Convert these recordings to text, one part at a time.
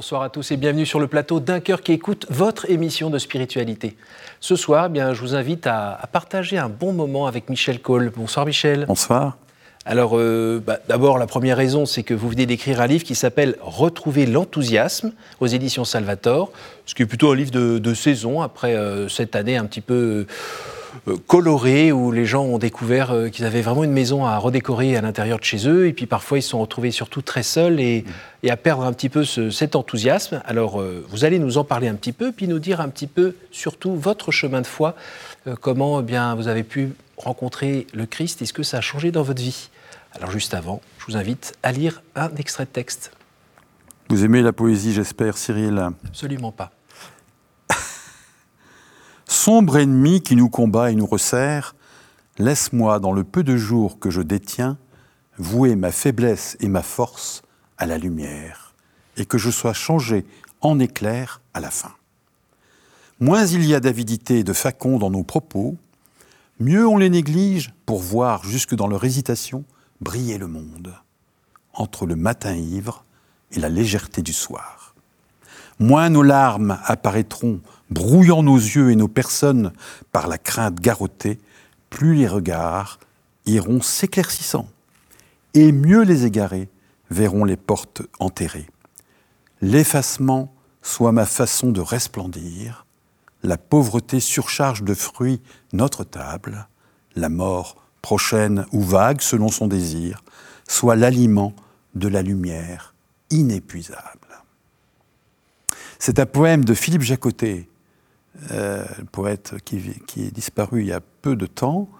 Bonsoir à tous et bienvenue sur le plateau d'un cœur qui écoute votre émission de spiritualité. Ce soir, eh bien, je vous invite à, partager un bon moment avec Michel Cole. Bonsoir Michel. Bonsoir. Alors, euh, bah, d'abord, la première raison, c'est que vous venez d'écrire un livre qui s'appelle Retrouver l'enthousiasme aux éditions Salvator, ce qui est plutôt un livre de, saison après euh, cette année un petit peu euh, colorée où les gens ont découvert qu'ils avaient vraiment une maison à redécorer à l'intérieur de chez eux et puis parfois ils se sont retrouvés surtout très seuls et, à perdre un petit peu cet enthousiasme. Alors, vous allez nous en parler un petit peu, puis nous dire un petit peu surtout votre chemin de foi, comment eh bien vous avez pu rencontrer le Christ? Est-ce que ça a changé dans votre vie? Alors juste avant, je vous invite à lire un extrait de texte. Vous aimez la poésie, j'espère, Cyril? Absolument pas. Sombre ennemi qui nous combat et nous resserre, laisse-moi, dans le peu de jours que je détiens, vouer ma faiblesse et ma force à la lumière, et que je sois changé en éclair à la fin. Moins il y a d'avidité et de facon dans nos propos, mieux on les néglige pour voir jusque dans leur hésitation briller le monde, entre le matin ivre et la légèreté du soir. Moins nos larmes apparaîtront, brouillant nos yeux et nos personnes par la crainte garrottée, plus les regards iront s'éclaircissant, et mieux les égarés verront les portes enterrées. L'effacement soit ma façon de resplendir, la pauvreté surcharge de fruits notre table, la mort prochaine ou vague selon son désir, soit l'aliment de la lumière inépuisable. C'est un poème de Philippe Jacotet, euh, poète qui, qui, est disparu il y a peu de temps,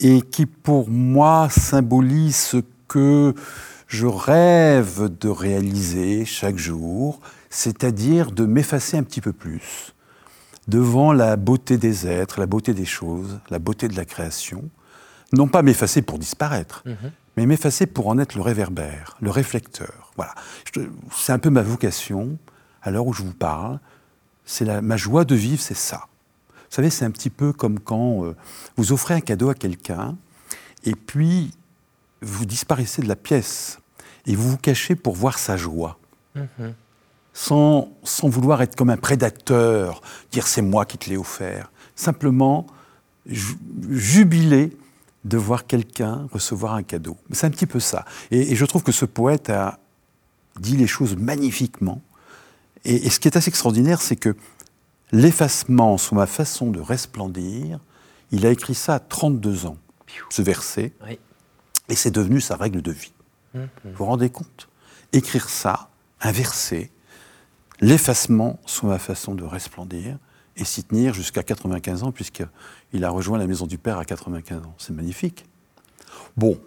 et qui pour moi symbolise ce que je rêve de réaliser chaque jour, c'est-à-dire de m'effacer un petit peu plus, devant la beauté des êtres, la beauté des choses, la beauté de la création, non pas m'effacer pour disparaître, mhm. mais m'effacer pour en être le réverbère, le réflecteur. Voilà. C'est un peu ma vocation, à l'heure où je vous parle. C'est ma joie de vivre, c'est ça. Vous savez, c'est un petit peu comme quand euh, vous offrez un cadeau à quelqu'un, et puis vous disparaissez de la pièce, et vous vous cachez pour voir sa joie. Mhm sans, vouloir être comme un prédateur, dire c'est moi qui te l'ai offert. Simplement jubiler de voir quelqu'un recevoir un cadeau. C'est un petit peu ça. Et, je trouve que ce poète a dit les choses magnifiquement. Et, ce qui est assez extraordinaire, c'est que l'effacement sous ma façon de resplendir, il a écrit ça à 32 ans, ce verset, et c'est devenu sa règle de vie. Mmh, mmh. Vous vous rendez compte? Écrire ça, un verset, l'effacement soit ma façon de resplendir et s'y tenir jusqu'à 95 ans, puisqu'il a rejoint la maison du Père à 95 ans. C'est magnifique. Bon,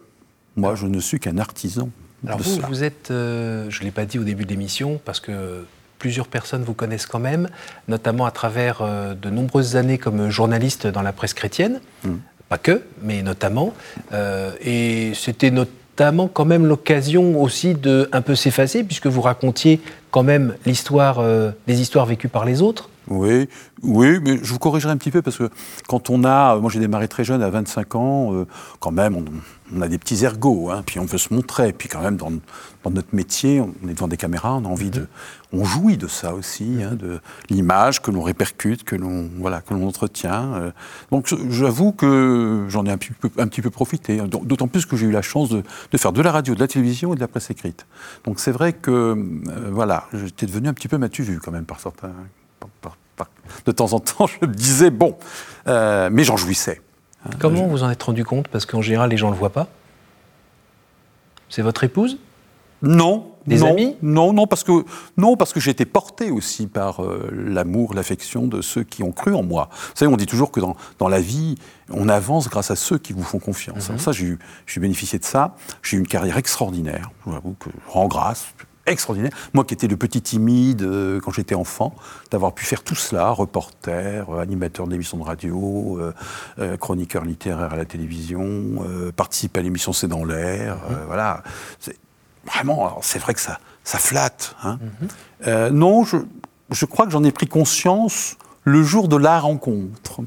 moi, je ne suis qu'un artisan. Alors vous, vous êtes, euh, je ne l'ai pas dit au début de l'émission, parce que plusieurs personnes vous connaissent quand même, notamment à travers euh, de nombreuses années comme journaliste dans la presse chrétienne. Hmm. Pas que, mais notamment. Euh, et c'était notamment quand même l'occasion aussi de un peu s'effacer, puisque vous racontiez quand même l'histoire, euh, les histoires vécues par les autres. Oui, oui, mais je vous corrigerai un petit peu parce que quand on a, moi j'ai démarré très jeune à 25 ans, euh, quand même on, a des petits ergots, hein, puis on veut se montrer, puis quand même dans, notre métier, on est devant des caméras, on a envie de, on jouit de ça aussi, hein, de l'image que l'on répercute, que l'on voilà, que l'on entretient. Euh. Donc j'avoue que j'en ai un petit peu, un petit peu profité, hein, d'autant plus que j'ai eu la chance de, faire de la radio, de la télévision et de la presse écrite. Donc c'est vrai que euh, voilà, j'étais devenu un petit peu matu vu quand même par certains de temps en temps, je me disais, bon, euh, mais j'en jouissais. Comment vous en êtes rendu compte? Parce qu'en général, les gens ne le voient pas. C'est votre épouse? Non. Des amis? Non, non, parce que non, parce que j'ai été porté aussi par euh, l'amour, l'affection de ceux qui ont cru en moi. Vous savez, on dit toujours que dans, dans la vie, on avance grâce à ceux qui vous font confiance. Mhm. Ça, j'ai bénéficié de ça. J'ai eu une carrière extraordinaire. Je vous avoue que je rends grâce extraordinaire. Moi qui étais le petit timide euh, quand j'étais enfant, d'avoir pu faire tout cela, reporter, euh, animateur d'émissions de radio, euh, chroniqueur littéraire à la télévision, participer à l'émission C'est dans l'air, mhm. voilà. Vraiment, c'est vrai que ça, ça flatte. Hein. Mhm. non, je, je crois que j'en ai pris conscience le jour de la rencontre.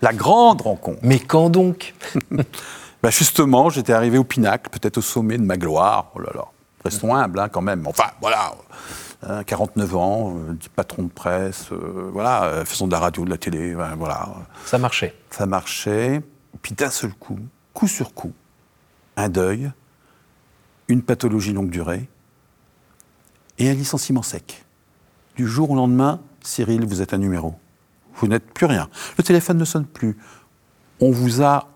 La grande rencontre. Mais quand donc? Bah Justement, j'étais arrivé au pinacle, peut-être au sommet de ma gloire. Oh là là Restons humbles, hein, quand même. Enfin, voilà. hein, 49 ans, euh, patron de presse, euh, voilà, euh, faisant de la radio, de la télé, voilà. Ça marchait. Ça marchait. Puis d'un seul coup, coup sur coup, un deuil, une pathologie longue durée et un licenciement sec. Du jour au lendemain, Cyril, vous êtes un numéro. Vous n'êtes plus rien. Le téléphone ne sonne plus. On vous a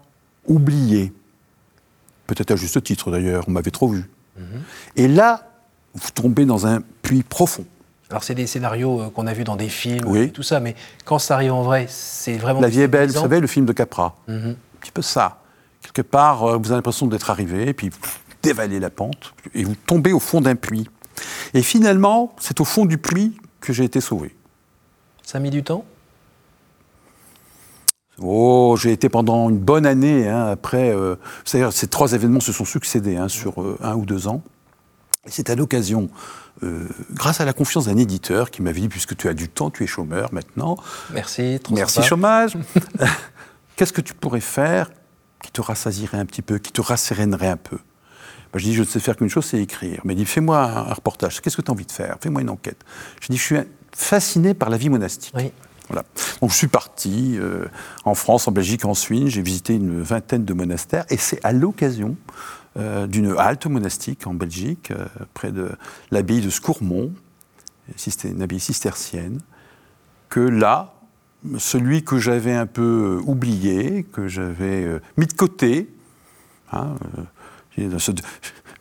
oublié. Peut-être à juste titre d'ailleurs, on m'avait trop vu. Et là, vous tombez dans un puits profond. Alors, c'est des scénarios euh, qu'on a vus dans des films Oui. et tout ça, mais quand ça arrive en vrai, c'est vraiment. La vie est belle, vous savez, le film de Capra. Mhm. Un petit peu ça. Quelque part, euh, vous avez l'impression d'être arrivé, et puis pff, dévaler la pente, et vous tombez au fond d'un puits. Et finalement, c'est au fond du puits que j'ai été sauvé. Ça a mis du temps? Oh, j'ai été pendant une bonne année hein, après. euh, C'est-à-dire, ces trois événements se sont succédés hein, sur euh, un ou deux ans. Et c'est à l'occasion, euh, grâce à la confiance d'un éditeur qui m'avait dit, puisque tu as du temps, tu es chômeur maintenant, Merci, trop Merci sympa. chômage. Qu'est-ce que tu pourrais faire qui te rassasierait un petit peu, qui te rassérénerait un peu? Ben, Je dis, je ne sais faire qu'une chose, c'est écrire. Mais il dit, fais-moi un, un reportage. Qu'est-ce que tu as envie de faire? Fais-moi une enquête. Je dis, je suis fasciné par la vie monastique. Oui. Donc je suis parti euh, en France, en Belgique, en Suisse. J'ai visité une vingtaine de monastères. Et c'est à l'occasion euh, d'une halte monastique en Belgique, euh, près de l'abbaye de Scourmont, une abbaye cistercienne, que là, celui que j'avais un peu oublié, que j'avais mis de côté, hein,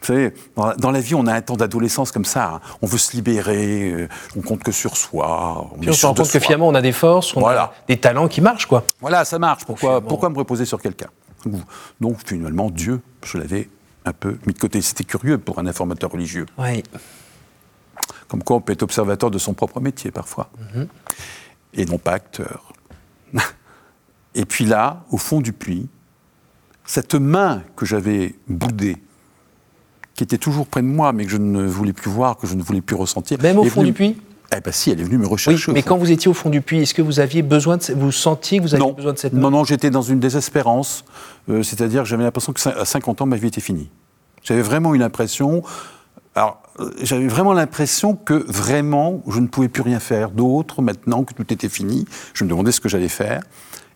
savez, dans la, vie, on a un temps d'adolescence comme ça. hein. On veut se libérer, euh, on compte que sur soi. Puis est on se rend compte que finalement, on a des forces, on Voilà. a des talents qui marchent, quoi. Voilà, ça marche. Pourquoi, finalement- pourquoi me reposer sur quelqu'un? Donc finalement, Dieu, je l'avais un peu mis de côté. C'était curieux pour un informateur religieux. Oui. Comme quoi on peut être observateur de son propre métier parfois. Et non pas acteur. Et puis là, au fond du puits, cette main que j'avais boudée, qui était toujours près de moi, mais que je ne voulais plus voir, que je ne voulais plus ressentir. Même au fond venue- du puits Eh ben si, elle est venue me rechercher. mais quand vous étiez au fond du puits, est-ce que vous aviez besoin de. Vous sentiez que vous aviez non. besoin de cette non, non, j'étais dans une désespérance. Euh, C'est-à-dire que j'avais l'impression que à 50 ans, ma vie était finie. J'avais vraiment une impression. Alors, euh, j'avais vraiment l'impression que vraiment, je ne pouvais plus rien faire d'autre maintenant que tout était fini. Je me demandais ce que j'allais faire.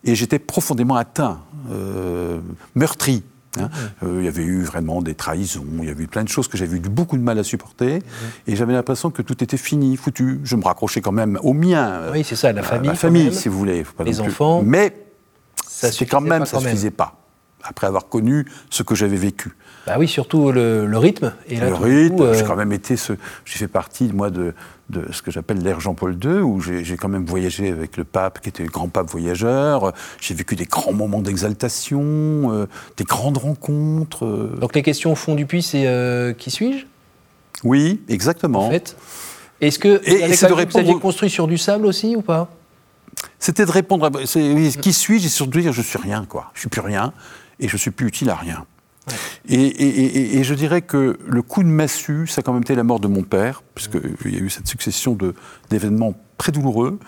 Et j'étais profondément atteint, euh, meurtri. Hein. Euh, il y avait eu vraiment des trahisons, il y avait eu plein de choses que j'avais eu beaucoup de mal à supporter. Et j'avais l'impression que tout était fini, foutu. Je me raccrochais quand même au mien. Oui, c'est ça, la à famille. Quand famille, si vous voulez. Pas Les plus- enfants. Mais Ça quand même, pas ça ne même. suffisait pas. Après avoir connu ce que j'avais vécu. Bah oui, surtout le, le rythme. Et là, le rythme, euh, j'ai quand même été ce. J'ai fait partie, moi, de, de ce que j'appelle l'ère Jean-Paul II, où j'ai quand même voyagé avec le pape, qui était le grand pape voyageur. J'ai vécu des grands moments d'exaltation, euh, des grandes rencontres. euh. Donc les questions au fond du puits, c'est euh, qui suis-je? Oui, exactement. en fait Est-ce que Et- quand de même- vous aviez répondre- construit sur du sable aussi ou pas? C'était de répondre à. oui, qui suis-je? Et surtout dire je suis rien, quoi. Je suis plus rien et je suis plus utile à rien. Et, et- et- et je dirais que le coup de massue, ça a quand même été la mort de mon père, puisqu'il y a eu cette succession d'événements très douloureux.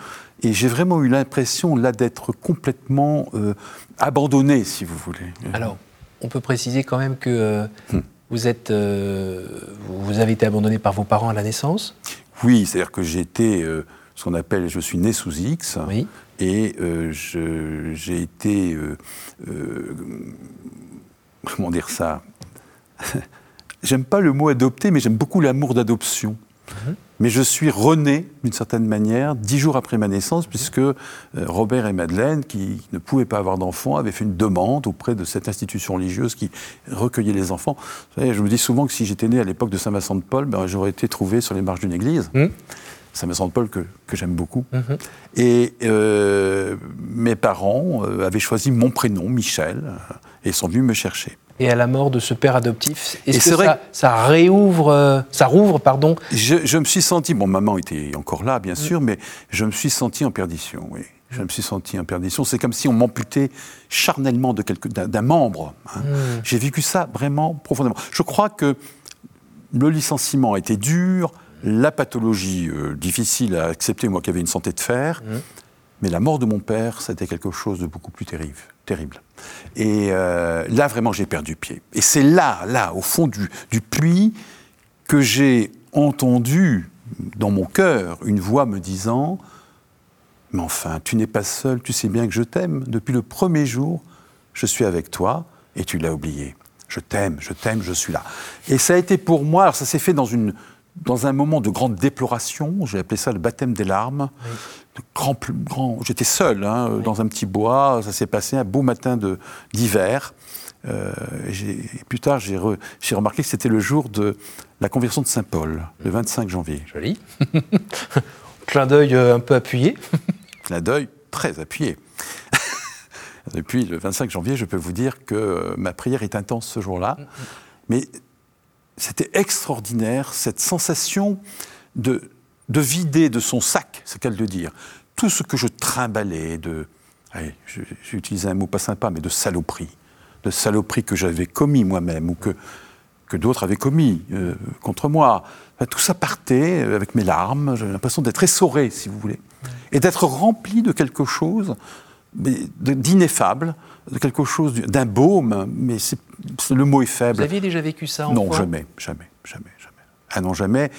Et j'ai vraiment eu l'impression, là, d'être complètement euh, abandonné, si vous voulez. Alors, on peut préciser quand même que euh, Hmm. vous êtes, euh, vous avez été abandonné par vos parents à la naissance. Oui, c'est-à-dire que j'ai été ce qu'on appelle, je suis né sous X. Oui. Et euh, j'ai été. euh, euh, comment dire ça? J'aime pas le mot adopté, mais j'aime beaucoup l'amour d'adoption. Mais je suis rené, d'une certaine manière, dix jours après ma naissance, puisque euh, Robert et Madeleine, qui ne pouvaient pas avoir d'enfants, avaient fait une demande auprès de cette institution religieuse qui recueillait les enfants. Vous savez, je me dis souvent que si j'étais né à l'époque de Saint-Vincent de Paul, ben, j'aurais été trouvé sur les marches d'une église. Mhm. Saint-Vincent de Paul que, que j'aime beaucoup. Mhm. Et euh, mes parents euh, avaient choisi mon prénom, Michel, et sont venus me chercher. Et à la mort de ce père adoptif, est-ce que vrai ça, ça réouvre, euh, ça rouvre, pardon, Je, je me suis senti, bon, maman était encore là, bien sûr, mais je me suis senti en perdition, oui. Je me suis senti en perdition. C'est comme si on m'amputait charnellement de quelque- d'un membre. hein. J'ai vécu ça vraiment profondément. Je crois que le licenciement a été dur, la pathologie euh, difficile à accepter, moi qui avais une santé de fer, mais la mort de mon père, c'était quelque chose de beaucoup plus terrible. terrible. Et euh, là, vraiment, j'ai perdu pied. Et c'est là, là, au fond du, du puits, que j'ai entendu dans mon cœur une voix me disant Mais enfin, tu n'es pas seul, tu sais bien que je t'aime. Depuis le premier jour, je suis avec toi et tu l'as oublié. Je t'aime, je t'aime, je suis là. Et ça a été pour moi, alors ça s'est fait dans, une, dans un moment de grande déploration, j'ai appelé ça le baptême des larmes. Grand, grand, J'étais seul hein, dans un petit bois, ça s'est passé un beau matin d'hiver. Euh, plus tard, j'ai remarqué que c'était le jour de la conversion de Saint Paul, le 25 janvier. Joli. Clin d'œil euh, un peu appuyé. Clin d'œil très appuyé. Depuis le 25 janvier, je peux vous dire que euh, ma prière est intense ce jour-là. Mais c'était extraordinaire, cette sensation de, de vider de son sac, c'est qu'elle de dire, tout ce que je trimballais de, j'ai utilisé un mot pas sympa, mais de saloperie, de saloperie que j'avais commis moi-même ou que, que d'autres avaient commis euh, contre moi. tout ça partait avec mes larmes, j'avais l'impression d'être essoré, si vous voulez, et d'être rempli de quelque chose d'ineffable, de quelque chose, d'un baume, mais le mot est faible. Vous aviez déjà vécu ça en Non, jamais, jamais, jamais, jamais. Ah non, jamais.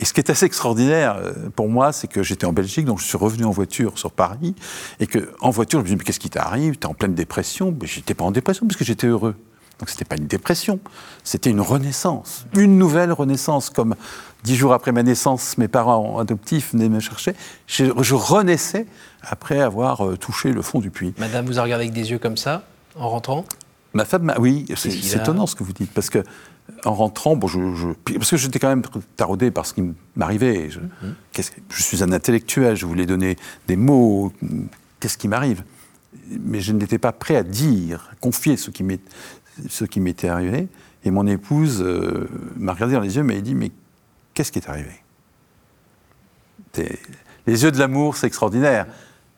Et ce qui est assez extraordinaire euh, pour moi, c'est que j'étais en Belgique, donc je suis revenu en voiture sur Paris, et que en voiture, je me suis dit, mais qu'est-ce qui t'arrive? Tu es en pleine dépression Mais j'étais pas en dépression, parce que j'étais heureux. Donc c'était pas une dépression, c'était une renaissance, une nouvelle renaissance. Comme dix jours après ma naissance, mes parents adoptifs venaient me chercher, je, renaissais après avoir euh, touché le fond du puits. Madame vous a regardé avec des yeux comme ça, en rentrant? Ma femme, oui, c'est étonnant ce que vous dites, parce que en rentrant, bon, je, parce que j'étais quand même taraudé par ce qui m'arrivait. Je, mhm. je suis un intellectuel, je voulais donner des mots. Qu'est-ce qui m'arrive? Mais je n'étais pas prêt à dire, à confier ce qui m'était arrivé. Et mon épouse euh, m'a regardé dans les yeux, m'a dit Mais qu'est-ce qui est arrivé? Les yeux de l'amour, c'est extraordinaire.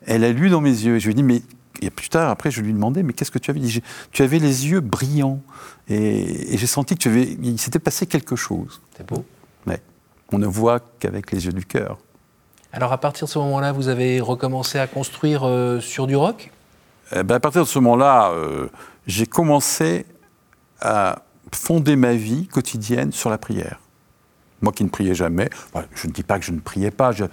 Elle a lu dans mes yeux. Je lui ai dit Mais et plus tard, après, je lui demandais, mais qu'est-ce que tu avais dit? Tu avais les yeux brillants. Et, j'ai senti que tu avais, il s'était passé quelque chose. C'est beau. Mais on ne voit qu'avec les yeux du cœur. Alors, à partir de ce moment-là, vous avez recommencé à construire euh, sur du rock? Eh ben, À partir de ce moment-là, euh, j'ai commencé à fonder ma vie quotidienne sur la prière. Moi qui ne priais jamais, je ne dis pas que je ne priais pas, je,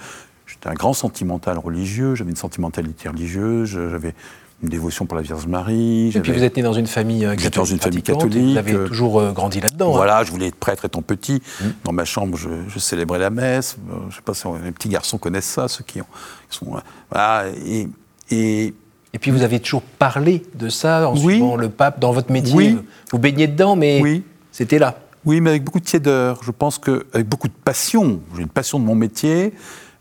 J'étais un grand sentimental religieux, j'avais une sentimentalité religieuse, j'avais une dévotion pour la Vierge Marie. Et puis vous êtes né dans une famille catholique. Euh, dans une famille catholique. Vous avez euh, toujours euh, grandi là-dedans. Hein. Voilà, je voulais être prêtre étant petit. Mmh. Dans ma chambre, je, célébrais la messe. Je ne sais pas si les petits garçons connaissent ça, ceux qui, ont, sont. Voilà, et, et, et, puis vous avez toujours parlé de ça en suivant le pape dans votre métier. Oui. Vous baignez dedans, mais oui. c'était là. Oui, mais avec beaucoup de tiédeur. Je pense qu'avec beaucoup de passion. J'ai une passion de mon métier.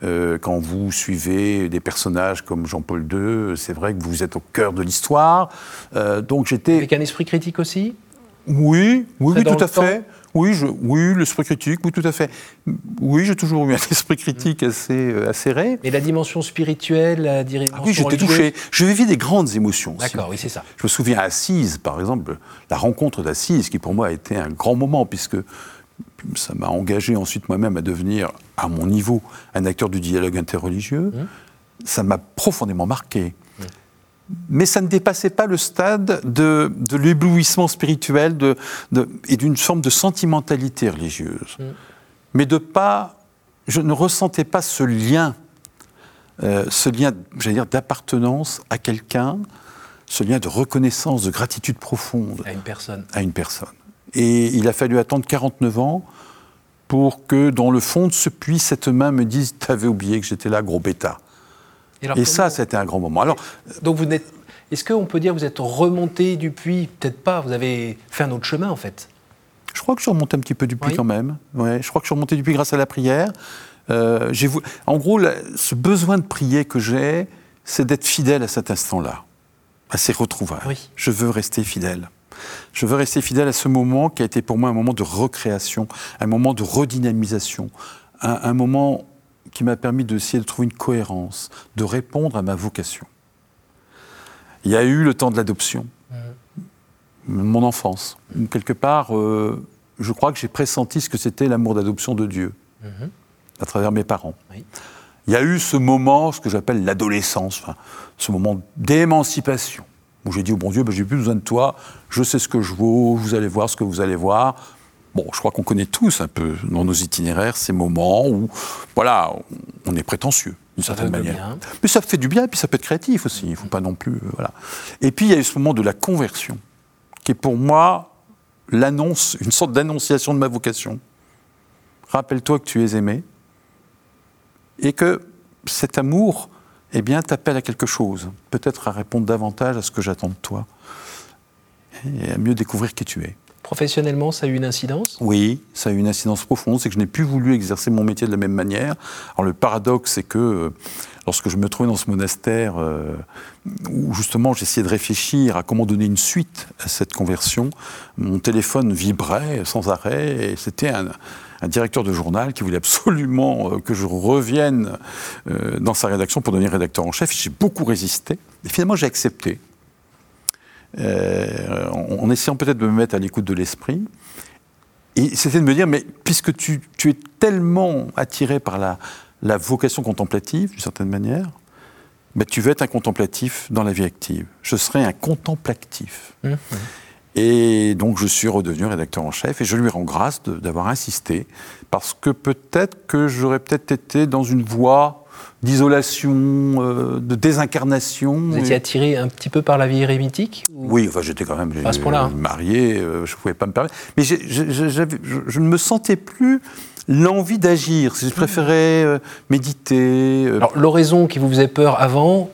Euh, quand vous suivez des personnages comme Jean-Paul II, c'est vrai que vous êtes au cœur de l'histoire. Euh, donc j'étais. Avec un esprit critique aussi? Oui, oui, oui tout à fait. Oui, je, oui, l'esprit critique, oui, tout à fait. Oui, j'ai toujours eu un esprit critique assez euh, acéré. Et la dimension spirituelle, la dimension ah Oui, j'étais touché. Je vivais des grandes émotions. D'accord, oui, c'est ça. Je me souviens à Assise, par exemple, la rencontre d'Assise, qui pour moi a été un grand moment, puisque ça m'a engagé ensuite moi-même à devenir, à mon niveau, un acteur du dialogue interreligieux. Mmh. Ça m'a profondément marqué. Mmh. Mais ça ne dépassait pas le stade de, l'éblouissement spirituel de, et d'une forme de sentimentalité religieuse. Mmh. Mais de pas, je ne ressentais pas ce lien, euh, ce lien, j'allais dire, d'appartenance à quelqu'un, ce lien de reconnaissance, de gratitude profonde. À une personne. À une personne. Et il a fallu attendre 49 ans pour que, dans le fond de ce puits, cette main me dise T'avais oublié que j'étais là, gros bêta. Et, ça, c'était un grand moment. Alors, Donc, vous n'êtes. Est-ce qu'on peut dire que vous êtes remonté du puits? Peut-être pas, vous avez fait un autre chemin, en fait. Je crois que je suis remonté un petit peu du puits quand même. Ouais, je crois que je suis remonté du puits grâce à la prière. Euh, en gros, ce besoin de prier que j'ai, c'est d'être fidèle à cet instant-là, à ces retrouvailles. Je veux rester fidèle. Je veux rester fidèle à ce moment qui a été pour moi un moment de recréation, un moment de redynamisation, un, moment qui m'a permis d'essayer de trouver une cohérence, de répondre à ma vocation. Il y a eu le temps de l'adoption, mon enfance. Quelque part, euh, je crois que j'ai pressenti ce que c'était l'amour d'adoption de Dieu, à travers mes parents. Il y a eu ce moment, ce que j'appelle l'adolescence, ce moment d'émancipation où j'ai dit au bon Dieu, ben, j'ai plus besoin de toi, je sais ce que je vaux, vous allez voir ce que vous allez voir. Bon, je crois qu'on connaît tous un peu dans nos itinéraires ces moments où, voilà, on est prétentieux d'une certaine manière. Mais ça fait du bien, et puis ça peut être créatif aussi. Il ne faut pas non plus, euh, voilà. Et puis il y a eu ce moment de la conversion, qui est pour moi l'annonce, une sorte d'annonciation de ma vocation. Rappelle-toi que tu es aimé et que cet amour, eh bien, t'appelle à quelque chose, peut-être à répondre davantage à ce que j'attends de toi, et à mieux découvrir qui tu es. Professionnellement, ça a eu une incidence? Oui, ça a eu une incidence profonde, c'est que je n'ai plus voulu exercer mon métier de la même manière. Alors le paradoxe, c'est que euh, lorsque je me trouvais dans ce monastère, euh, où justement j'essayais de réfléchir à comment donner une suite à cette conversion, mon téléphone vibrait sans arrêt, et c'était un, un directeur de journal qui voulait absolument euh, que je revienne euh, dans sa rédaction pour devenir rédacteur en chef. J'ai beaucoup résisté. Et finalement, j'ai accepté. Euh, en, essayant peut-être de me mettre à l'écoute de l'esprit. Et c'était de me dire, mais puisque tu, es tellement attiré par la, vocation contemplative, d'une certaine manière, bah, tu veux être un contemplatif dans la vie active. Je serai un contemplatif. Mmh. Et donc je suis redevenu rédacteur en chef et je lui rends grâce d'avoir insisté parce que peut-être que j'aurais peut-être été dans une voie d'isolation, euh, de désincarnation. Vous étiez attiré un petit peu par la vie érémitique Oui, enfin j'étais quand même hein. marié, euh, je ne pouvais pas me permettre. Mais je, ne me sentais plus l'envie d'agir. Je préférais euh, méditer. Alors l'oraison qui vous faisait peur avant,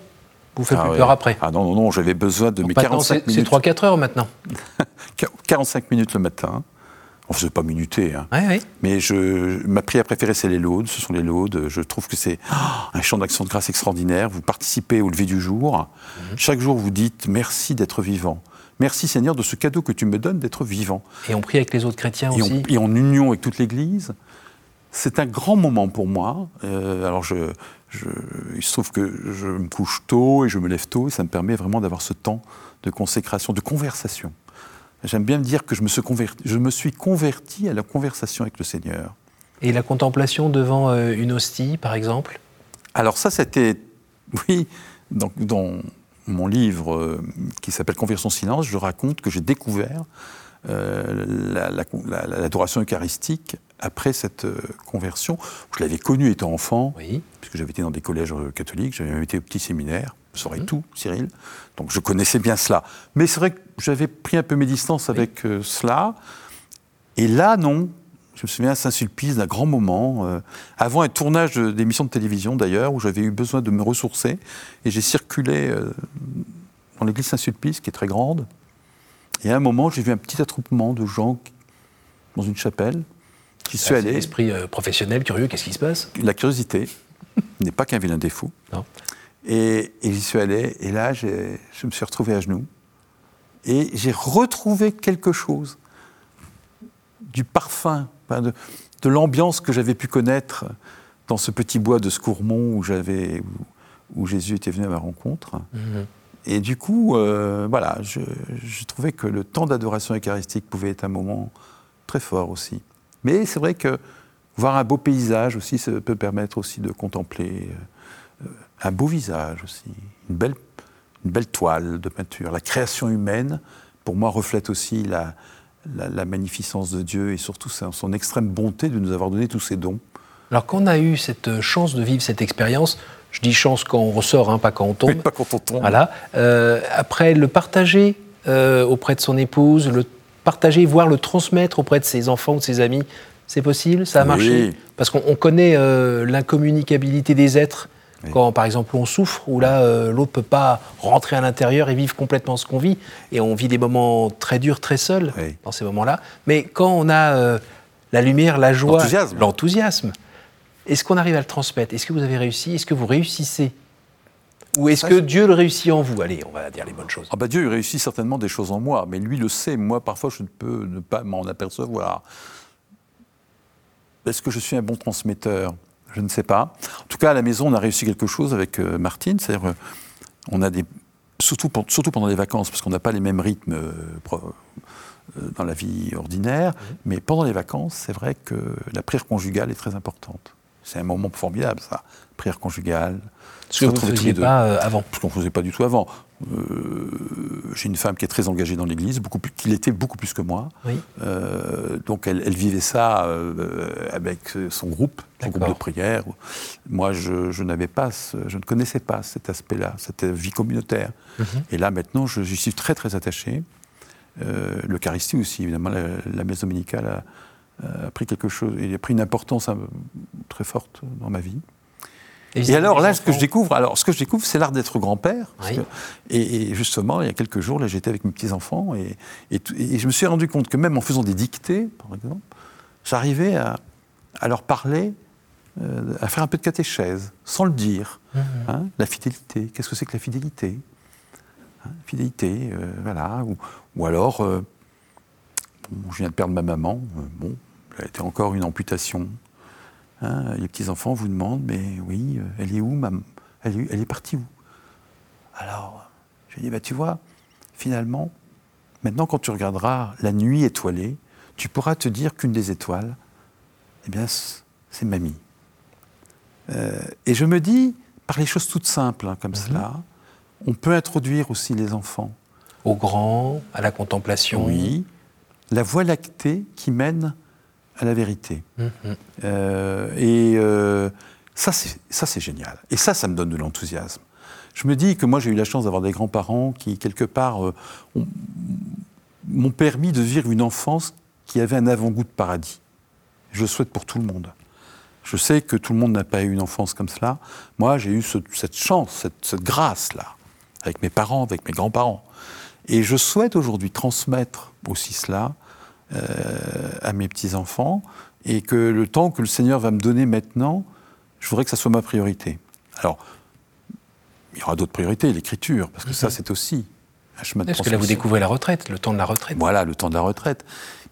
vous faites ah plus peur après Ah non, non, non, j'avais besoin de mes 45 minutes. C'est 3-4 heures maintenant 45 minutes le matin. On ne faisait pas minuter. Hein. Oui, oui. Mais je, ma prière préférée, c'est les laudes. Ce sont les laudes. Je trouve que c'est un champ d'action de grâce extraordinaire. Vous participez au lever du jour. Mhm. Chaque jour, vous dites merci d'être vivant. Merci Seigneur de ce cadeau que tu me donnes d'être vivant. Et on prie avec les autres chrétiens aussi. et en union avec toute l'Église. C'est un grand moment pour moi. Euh, alors je, il se trouve que je me couche tôt et je me lève tôt, et ça me permet vraiment d'avoir ce temps de consécration, de conversation. J'aime bien me dire que je me, suis converti, je me suis converti à la conversation avec le Seigneur. Et la contemplation devant euh, une hostie, par exemple? Alors ça, c'était, oui, dans, dans mon livre euh, qui s'appelle Conversion silence, je raconte que j'ai découvert euh, l'adoration eucharistique après cette euh, conversion. Je l'avais connue étant enfant, puisque j'avais été dans des collèges euh, catholiques, j'avais été au petit séminaire, je saurais mhm. tout, Cyril. Donc je connaissais bien cela. Mais c'est vrai que j'avais pris un peu mes distances avec cela. Et là, non. Je me souviens à Saint-Sulpice d'un grand moment, avant un tournage d'émission de télévision d'ailleurs, où j'avais eu besoin de me ressourcer. Et j'ai circulé dans l'église Saint-Sulpice, qui est très grande, et à un moment, j'ai vu un petit attroupement de gens dans une chapelle. Qui suis allé. Esprit euh, professionnel, curieux, qu'est-ce qui se passe? La curiosité n'est pas qu'un vilain défaut. Non. Et, j'y suis allé, et là, je me suis retrouvé à genoux. Et j'ai retrouvé quelque chose du parfum, de, de l'ambiance que j'avais pu connaître dans ce petit bois de Scourmont où, où, où Jésus était venu à ma rencontre. Mhm. Et du coup, euh, voilà, je, trouvais que le temps d'adoration eucharistique pouvait être un moment très fort aussi. Mais c'est vrai que voir un beau paysage aussi, ça peut permettre aussi de contempler euh, un beau visage aussi, une belle, une belle toile de peinture. La création humaine, pour moi, reflète aussi la, la, magnificence de Dieu et surtout son extrême bonté de nous avoir donné tous ces dons. Alors qu'on a eu cette chance de vivre cette expérience, je dis chance quand on ressort, hein, pas quand on tombe. pas quand on tombe. Voilà. Euh, après, le partager euh, auprès de son épouse, le partager, voire le transmettre auprès de ses enfants ou de ses amis, c'est possible Ça a marché Parce qu'on connaît euh, l'incommunicabilité des êtres. Quand, par exemple, on souffre, où là, l'autre ne peut pas rentrer à l'intérieur et vivre complètement ce qu'on vit. Et on vit des moments très durs, très seuls dans ces moments-là. Mais quand on a la lumière, la joie, l'enthousiasme, est-ce qu'on arrive à le transmettre? Est-ce que vous avez réussi? Est-ce que vous réussissez? Ou est-ce que Dieu le réussit en vous? Allez, on va dire les bonnes choses. Ah bah Dieu réussit certainement des choses en moi, mais lui le sait. Moi, parfois, je ne peux ne pas m'en apercevoir. Est-ce que je suis un bon transmetteur? Je ne sais pas. En tout cas, à la maison, on a réussi quelque chose avec euh, Martine. C'est-à-dire, euh, on a des surtout, surtout pendant les vacances, parce qu'on n'a pas les mêmes rythmes euh, dans la vie ordinaire. Mais pendant les vacances, c'est vrai que la prière conjugale est très importante. C'est un moment formidable, ça. Prière conjugale. Ce que vous ne faisiez pas euh, avant. Ce qu'on ne faisait pas du tout avant. Euh, j'ai une femme qui est très engagée dans l'Église, beaucoup plus, qui l'était beaucoup plus que moi. Euh, donc elle, vivait ça avec son groupe, son groupe de prière. Moi, je, n'avais pas, je ne connaissais pas cet aspect-là, cette vie communautaire. Mhm. Et là, maintenant, je, suis très très attaché. L'Eucharistie aussi, évidemment, la, la messe dominicale a, pris quelque chose, il a pris une importance très forte dans ma vie. Et, alors là, ce que je découvre, alors ce que je découvre, c'est l'art d'être grand-père. Et, justement, il y a quelques jours, là, j'étais avec mes petits enfants et, et, je me suis rendu compte que même en faisant des dictées, par exemple, j'arrivais à, à, leur parler, euh, à faire un peu de catéchèse, sans le dire. Mhm. Hein, la fidélité, qu'est-ce que c'est que la fidélité? Hein, Fidélité, euh, voilà. Ou, ou alors, euh, je viens de perdre ma maman. bon, elle a été encore une amputation. Hein, les petits-enfants vous demandent, mais oui, euh, elle est où, maman elle est, elle est partie où? Alors, je dis, bah, tu vois, finalement, maintenant quand tu regarderas la nuit étoilée, tu pourras te dire qu'une des étoiles, eh bien, c'est mamie. Euh, et je me dis, par les choses toutes simples, hein, comme mhm. cela, on peut introduire aussi les enfants. Au grand, à la contemplation. Oui. La voie lactée qui mène à la vérité. Mhm. Euh, et euh, ça, c'est génial. Et ça, ça me donne de l'enthousiasme. Je me dis que moi, j'ai eu la chance d'avoir des grands-parents qui, quelque part, euh, m'ont permis de vivre une enfance qui avait un avant-goût de paradis. Je le souhaite pour tout le monde. Je sais que tout le monde n'a pas eu une enfance comme cela. Moi, j'ai eu cette chance, cette, cette grâce-là, avec mes parents, avec mes grands-parents. Et je souhaite aujourd'hui transmettre aussi cela euh, à mes petits-enfants, et que le temps que le Seigneur va me donner maintenant, je voudrais que ça soit ma priorité. Alors, il y aura d'autres priorités, l'écriture, parce que ça, c'est aussi un chemin de Parce que là, vous découvrez la retraite, le temps de la retraite. Voilà, le temps de la retraite.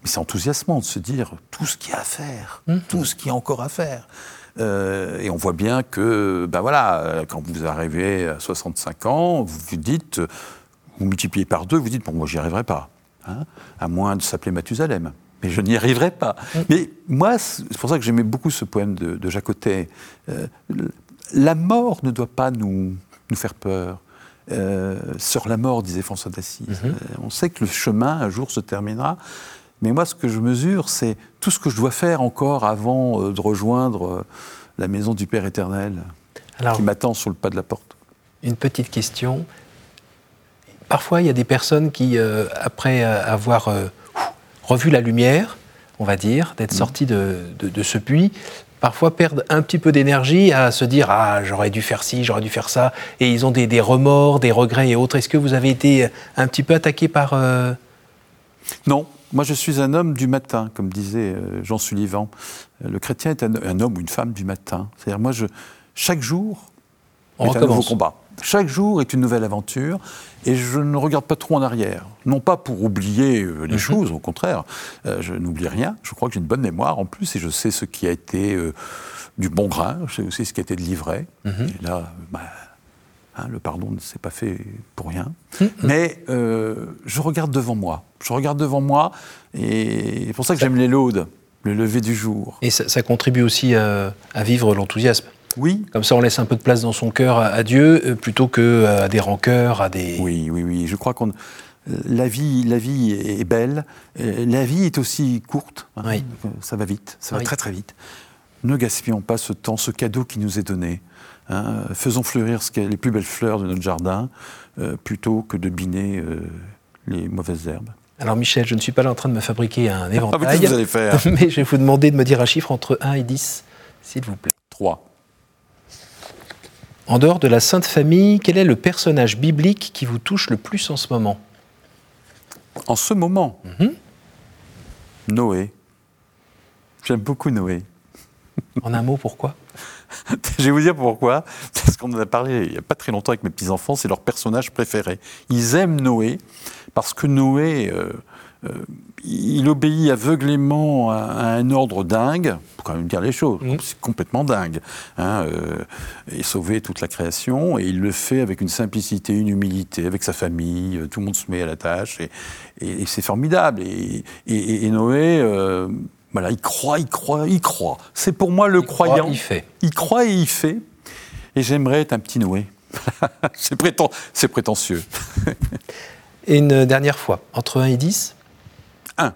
Mais c'est enthousiasmant de se dire tout ce qu'il y a à faire, mhm. tout ce qu'il y a encore à faire. Euh, et on voit bien que, ben voilà, quand vous arrivez à 65 ans, vous vous dites, vous multipliez par deux, vous dites, bon, moi, j'y arriverai pas. Hein, à moins de s'appeler Mathusalem. Mais je n'y arriverai pas. Mm. Mais moi, c'est pour ça que j'aimais beaucoup ce poème de, de Jacotet. Euh, la mort ne doit pas nous, nous faire peur. Euh, sur la mort, disait François d'Assise. Mm-hmm. Euh, on sait que le chemin, un jour, se terminera. Mais moi, ce que je mesure, c'est tout ce que je dois faire encore avant de rejoindre la maison du Père éternel qui m'attend sur le pas de la porte. Une petite question. Parfois, il y a des personnes qui, euh, après euh, avoir euh, revu la lumière, on va dire, d'être mmh. sorties de, ce puits, parfois perdent un petit peu d'énergie à se dire Ah, j'aurais dû faire ci, j'aurais dû faire ça. Et ils ont des, remords, des regrets et autres. Est-ce que vous avez été un petit peu attaqué par. Non. Moi, je suis un homme du matin, comme disait Jean Sullivan. Le chrétien est un, homme ou une femme du matin. C'est-à-dire, moi, je, chaque jour, on est un nouveau combat. Chaque jour est une nouvelle aventure et je ne regarde pas trop en arrière. Non pas pour oublier euh, les mhm. choses, au contraire, euh, je n'oublie rien. Je crois que j'ai une bonne mémoire en plus et je sais ce qui a été euh, du bon grain, je sais aussi ce qui a été de l'ivraie. Mhm. Et là, bah, hein, le pardon ne s'est pas fait pour rien. Mhm. Mais je regarde devant moi. Je regarde devant moi et c'est pour ça que j'aime les laudes, le lever du jour. Et ça, contribue aussi à vivre l'enthousiasme oui. Comme ça, on laisse un peu de place dans son cœur à, Dieu, euh, plutôt que euh, à des rancœurs, à des. Oui, oui, oui. Je crois qu'on la vie, la vie est belle. Euh, la vie est aussi courte. Hein. Oui. Ça va vite, ça va très très vite. Ne gaspillons pas ce temps, ce cadeau qui nous est donné. Hein. Faisons fleurir les plus belles fleurs de notre jardin, plutôt que de biner les mauvaises herbes. Alors Michel, je ne suis pas là en train de me fabriquer un ah, éventail. Ah, vous allez faire? Mais je vais vous demander de me dire un chiffre entre 1 et 10, s'il vous plaît. 3. En dehors de la Sainte Famille, quel est le personnage biblique qui vous touche le plus en ce moment? En ce moment? Mhm. Noé. J'aime beaucoup Noé. En un mot, pourquoi? Je vais vous dire pourquoi. Parce qu'on en a parlé il n'y a pas très longtemps avec mes petits-enfants, c'est leur personnage préféré. Ils aiment Noé parce que Noé, euh, euh, il obéit aveuglément à, un ordre dingue, pour quand même dire les choses, mmh. c'est complètement dingue, hein, euh, et sauver toute la création, et il le fait avec une simplicité, une humilité, avec sa famille, tout le monde se met à la tâche, et, c'est formidable. Et, Noé, Voilà, il croit, il croit, il croit. C'est pour moi le croyant. il fait. Il croit et il fait. Et j'aimerais être un petit Noé. c'est prétentieux. et une dernière fois, entre 1 et 10 1.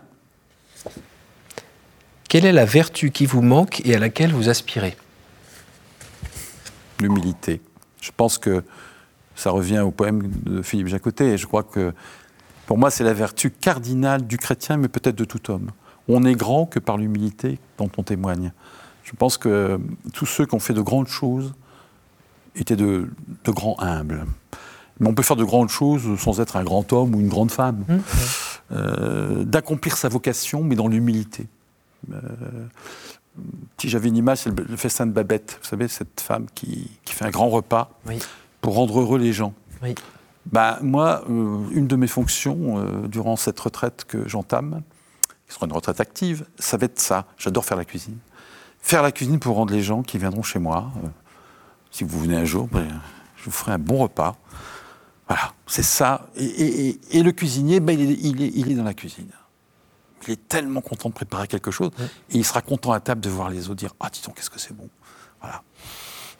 Quelle est la vertu qui vous manque et à laquelle vous aspirez? L'humilité. Je pense que ça revient au poème de Philippe Jacotet, et je crois que pour moi, c'est la vertu cardinale du chrétien, mais peut-être de tout homme. On n'est grand que par l'humilité dont on témoigne. Je pense que tous ceux qui ont fait de grandes choses étaient de, grands humbles. Mais on peut faire de grandes choses sans être un grand homme ou une grande femme. Mmh. Euh, d'accomplir sa vocation, mais dans l'humilité. Euh, si j'avais une image, c'est le, festin de Babette. Vous savez, cette femme qui, fait un grand repas pour rendre heureux les gens. Oui. Ben, moi, euh, une de mes fonctions durant cette retraite que j'entame, qui sera une retraite active, ça va être ça. J'adore faire la cuisine. Faire la cuisine pour rendre les gens qui viendront chez moi. si vous venez un jour, ben, je vous ferai un bon repas. Voilà, c'est ça. Et, le cuisinier, ben, il, est, il, est, dans la cuisine. Il est tellement content de préparer quelque chose, et il sera content à table de voir les autres dire Ah, dis donc, qu'est-ce que c'est bon. Voilà.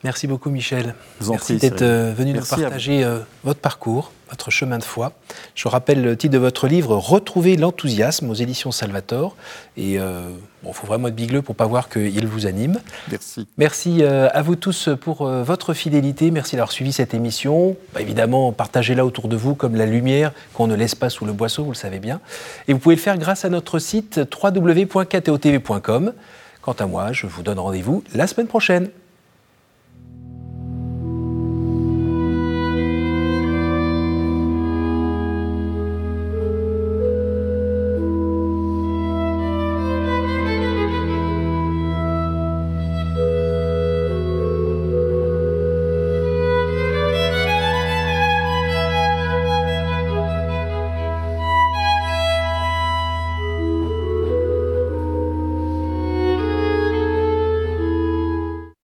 Merci beaucoup, Michel. Merci d'être euh, venu nous partager euh, votre parcours, votre chemin de foi. Je rappelle le titre de votre livre Retrouver l'enthousiasme aux éditions Salvator. Et il euh, faut vraiment être bigleux pour ne pas voir qu'il vous anime. Merci. Merci à vous tous pour votre fidélité. Merci d'avoir suivi cette émission. Bah, évidemment, partagez-la autour de vous comme la lumière qu'on ne laisse pas sous le boisseau, vous le savez bien. Et vous pouvez le faire grâce à notre site www.ktotv.com. Quant à moi, je vous donne rendez-vous la semaine prochaine.